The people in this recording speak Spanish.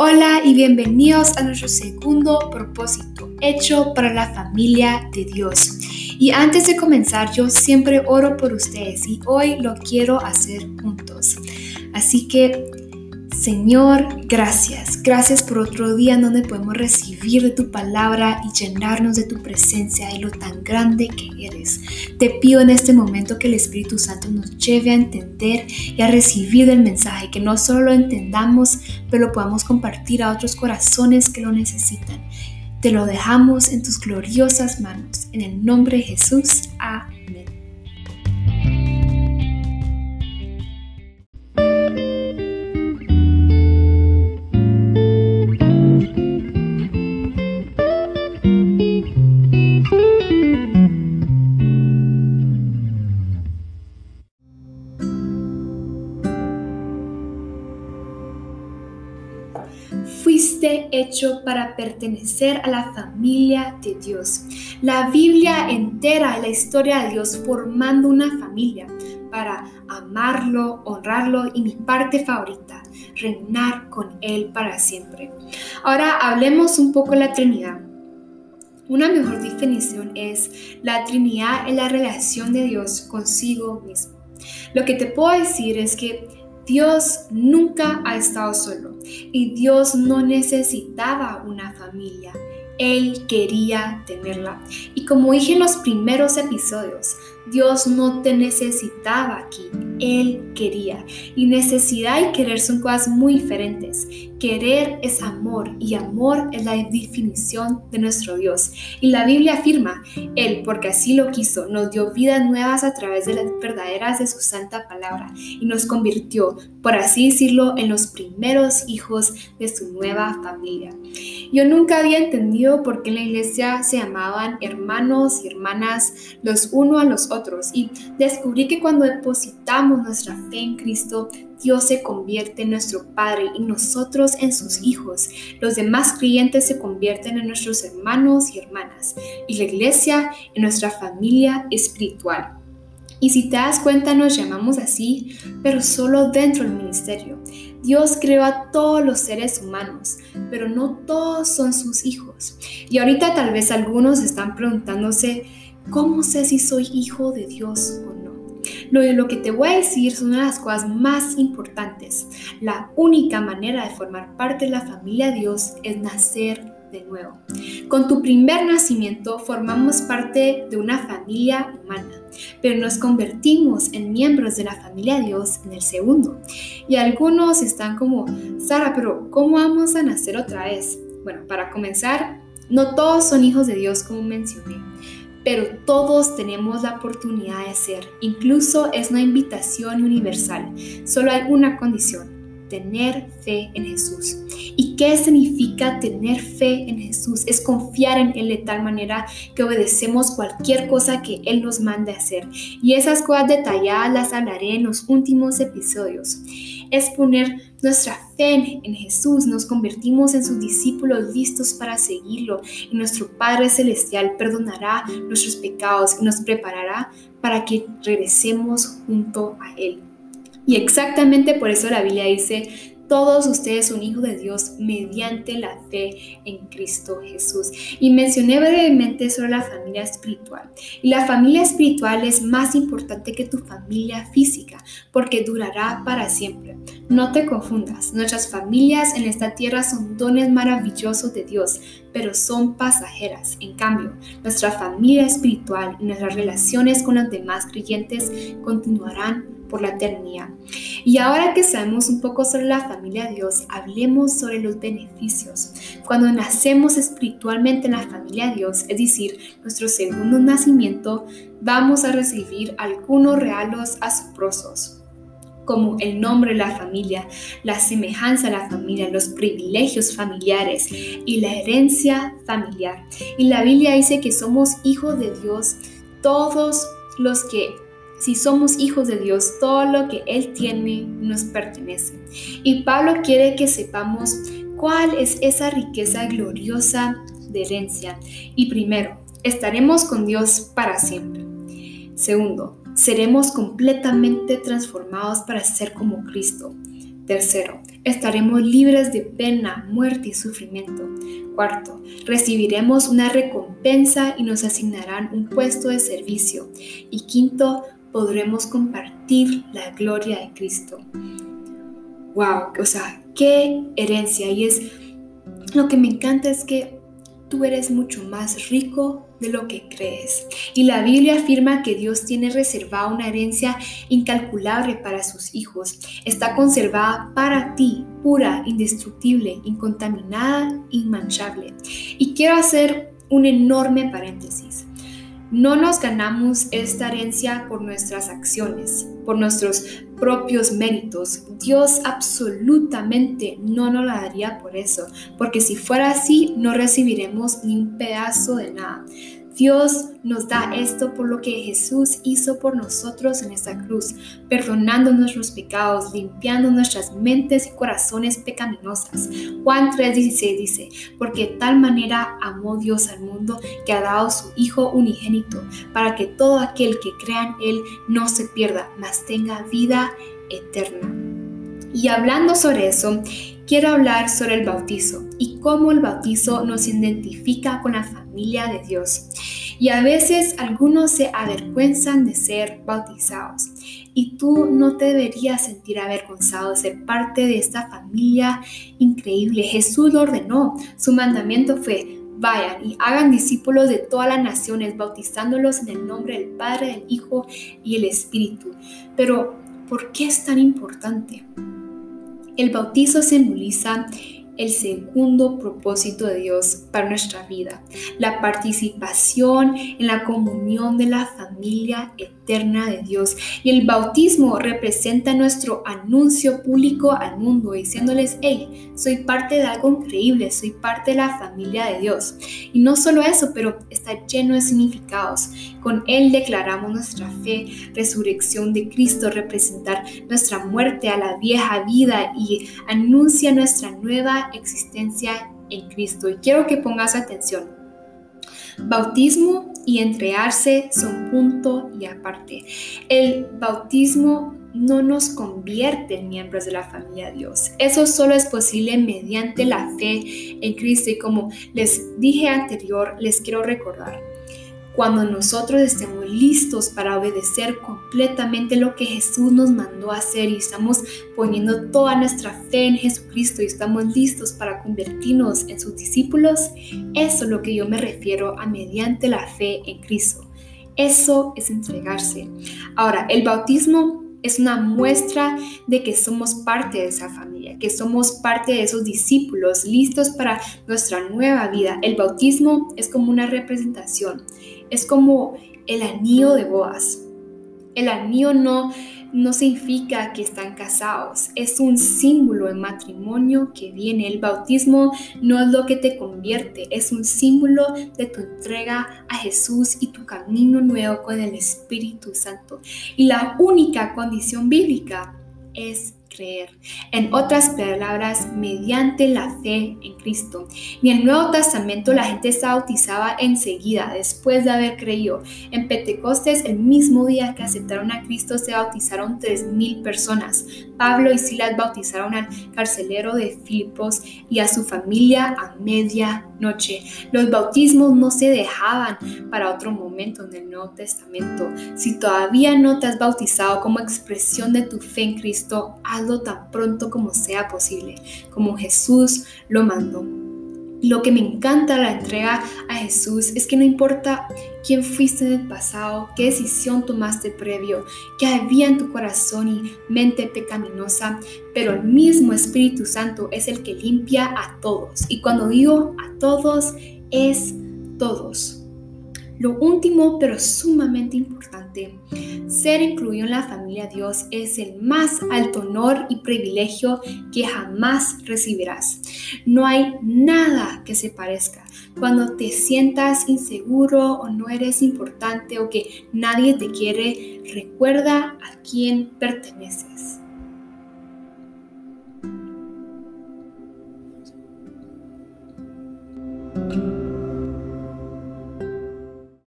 Hola y bienvenidos a nuestro segundo propósito, hecho para la familia de Dios. Y antes de comenzar, yo siempre oro por ustedes y hoy lo quiero hacer juntos. Así que Señor, gracias. Gracias por otro día donde podemos recibir de tu palabra y llenarnos de tu presencia y lo tan grande que eres. Te pido en este momento que el Espíritu Santo nos lleve a entender y a recibir el mensaje, que no solo lo entendamos, pero lo podamos compartir a otros corazones que lo necesitan. Te lo dejamos en tus gloriosas manos. En el nombre de Jesús. Amén. Hecho para pertenecer a la familia de Dios. La Biblia entera la historia de Dios formando una familia para amarlo, honrarlo y mi parte favorita, reinar con Él para siempre. Ahora hablemos un poco de la Trinidad. Una mejor definición es la Trinidad en la relación de Dios consigo mismo. Lo que te puedo decir es que Dios nunca ha estado solo y Dios no necesitaba una familia. Él quería tenerla. Y como dije en los primeros episodios, Dios no te necesitaba aquí, Él quería. Y necesidad y querer son cosas muy diferentes. Querer es amor y amor es la definición de nuestro Dios. Y la Biblia afirma, Él, porque así lo quiso, nos dio vidas nuevas a través de las verdaderas de su santa palabra y nos convirtió, por así decirlo, en los primeros hijos de su nueva familia. Yo nunca había entendido por qué en la iglesia se llamaban hermanos y hermanas los uno a los otros y descubrí que cuando depositamos nuestra fe en Cristo, Dios se convierte en nuestro Padre y nosotros en sus hijos. Los demás creyentes se convierten en nuestros hermanos y hermanas y la iglesia en nuestra familia espiritual. Y si te das cuenta, nos llamamos así, pero solo dentro del ministerio. Dios creó a todos los seres humanos, pero no todos son sus hijos. Y ahorita tal vez algunos están preguntándose, ¿Cómo sé si soy hijo de Dios o no? Lo, lo que te voy a decir son una de las cosas más importantes. La única manera de formar parte de la familia de Dios es nacer de nuevo. Con tu primer nacimiento formamos parte de una familia humana, pero nos convertimos en miembros de la familia de Dios en el segundo. Y algunos están como, Sara, pero ¿cómo vamos a nacer otra vez? Bueno, para comenzar, no todos son hijos de Dios como mencioné pero todos tenemos la oportunidad de ser. Incluso es una invitación universal. Solo hay una condición, tener fe en Jesús. ¿Y qué significa tener fe en Jesús? Es confiar en Él de tal manera que obedecemos cualquier cosa que Él nos mande hacer. Y esas cosas detalladas las hablaré en los últimos episodios es poner nuestra fe en Jesús, nos convertimos en sus discípulos listos para seguirlo y nuestro Padre Celestial perdonará nuestros pecados y nos preparará para que regresemos junto a Él. Y exactamente por eso la Biblia dice, todos ustedes son hijos de Dios mediante la fe en Cristo Jesús. Y mencioné brevemente sobre la familia espiritual. Y la familia espiritual es más importante que tu familia física porque durará para siempre. No te confundas, nuestras familias en esta tierra son dones maravillosos de Dios, pero son pasajeras. En cambio, nuestra familia espiritual y nuestras relaciones con los demás creyentes continuarán por la eternidad. Y ahora que sabemos un poco sobre la familia de Dios, hablemos sobre los beneficios. Cuando nacemos espiritualmente en la familia de Dios, es decir, nuestro segundo nacimiento, vamos a recibir algunos regalos asombrosos como el nombre de la familia, la semejanza de la familia, los privilegios familiares y la herencia familiar. Y la Biblia dice que somos hijos de Dios todos los que si somos hijos de Dios, todo lo que Él tiene nos pertenece. Y Pablo quiere que sepamos cuál es esa riqueza gloriosa de herencia. Y primero, estaremos con Dios para siempre. Segundo, seremos completamente transformados para ser como Cristo. Tercero, estaremos libres de pena, muerte y sufrimiento. Cuarto, recibiremos una recompensa y nos asignarán un puesto de servicio. Y quinto, podremos compartir la gloria de Cristo. ¡Wow! O sea, qué herencia. Y es lo que me encanta es que tú eres mucho más rico de lo que crees. Y la Biblia afirma que Dios tiene reservada una herencia incalculable para sus hijos. Está conservada para ti, pura, indestructible, incontaminada, inmanchable. Y quiero hacer un enorme paréntesis. No nos ganamos esta herencia por nuestras acciones, por nuestros propios méritos. Dios absolutamente no nos la daría por eso, porque si fuera así no recibiremos ni un pedazo de nada. Dios nos da esto por lo que Jesús hizo por nosotros en esta cruz, perdonando nuestros pecados, limpiando nuestras mentes y corazones pecaminosas. Juan 3:16 dice, porque de tal manera amó Dios al mundo que ha dado su Hijo unigénito, para que todo aquel que crea en Él no se pierda, mas tenga vida eterna. Y hablando sobre eso, quiero hablar sobre el bautizo y cómo el bautizo nos identifica con la familia de Dios. Y a veces algunos se avergüenzan de ser bautizados. Y tú no te deberías sentir avergonzado de ser parte de esta familia increíble. Jesús lo ordenó. Su mandamiento fue, vayan y hagan discípulos de todas las naciones, bautizándolos en el nombre del Padre, del Hijo y el Espíritu. Pero, ¿por qué es tan importante? El bautizo simboliza el segundo propósito de Dios para nuestra vida, la participación en la comunión de la familia eterna de Dios. Y el bautismo representa nuestro anuncio público al mundo, diciéndoles, hey, soy parte de algo increíble, soy parte de la familia de Dios. Y no solo eso, pero está lleno de significados. Con él declaramos nuestra fe, resurrección de Cristo, representar nuestra muerte a la vieja vida y anuncia nuestra nueva existencia en Cristo. Y quiero que pongas atención. Bautismo y entregarse son punto y aparte. El bautismo no nos convierte en miembros de la familia de Dios. Eso solo es posible mediante la fe en Cristo. Y como les dije anterior, les quiero recordar, cuando nosotros estemos listos para obedecer completamente lo que Jesús nos mandó hacer y estamos poniendo toda nuestra fe en Jesucristo y estamos listos para convertirnos en sus discípulos, eso es lo que yo me refiero a mediante la fe en Cristo. Eso es entregarse. Ahora, el bautismo es una muestra de que somos parte de esa familia, que somos parte de esos discípulos listos para nuestra nueva vida. El bautismo es como una representación es como el anillo de bodas. El anillo no, no significa que están casados, es un símbolo de matrimonio que viene. El bautismo no es lo que te convierte, es un símbolo de tu entrega a Jesús y tu camino nuevo con el Espíritu Santo. Y la única condición bíblica es creer. En otras palabras, mediante la fe en Cristo. Y en el Nuevo Testamento la gente se bautizaba enseguida, después de haber creído. En Pentecostes, el mismo día que aceptaron a Cristo, se bautizaron 3.000 personas. Pablo y Silas bautizaron al carcelero de Filipos y a su familia a media noche. Los bautismos no se dejaban para otro momento en el Nuevo Testamento. Si todavía no te has bautizado como expresión de tu fe en Cristo, hazlo tan pronto como sea posible, como Jesús lo mandó. Lo que me encanta la entrega a Jesús es que no importa quién fuiste en el pasado, qué decisión tomaste previo, qué había en tu corazón y mente pecaminosa, pero el mismo Espíritu Santo es el que limpia a todos. Y cuando digo a todos, es todos. Lo último, pero sumamente importante, ser incluido en la familia de Dios es el más alto honor y privilegio que jamás recibirás. No hay nada que se parezca. Cuando te sientas inseguro o no eres importante o que nadie te quiere, recuerda a quién perteneces.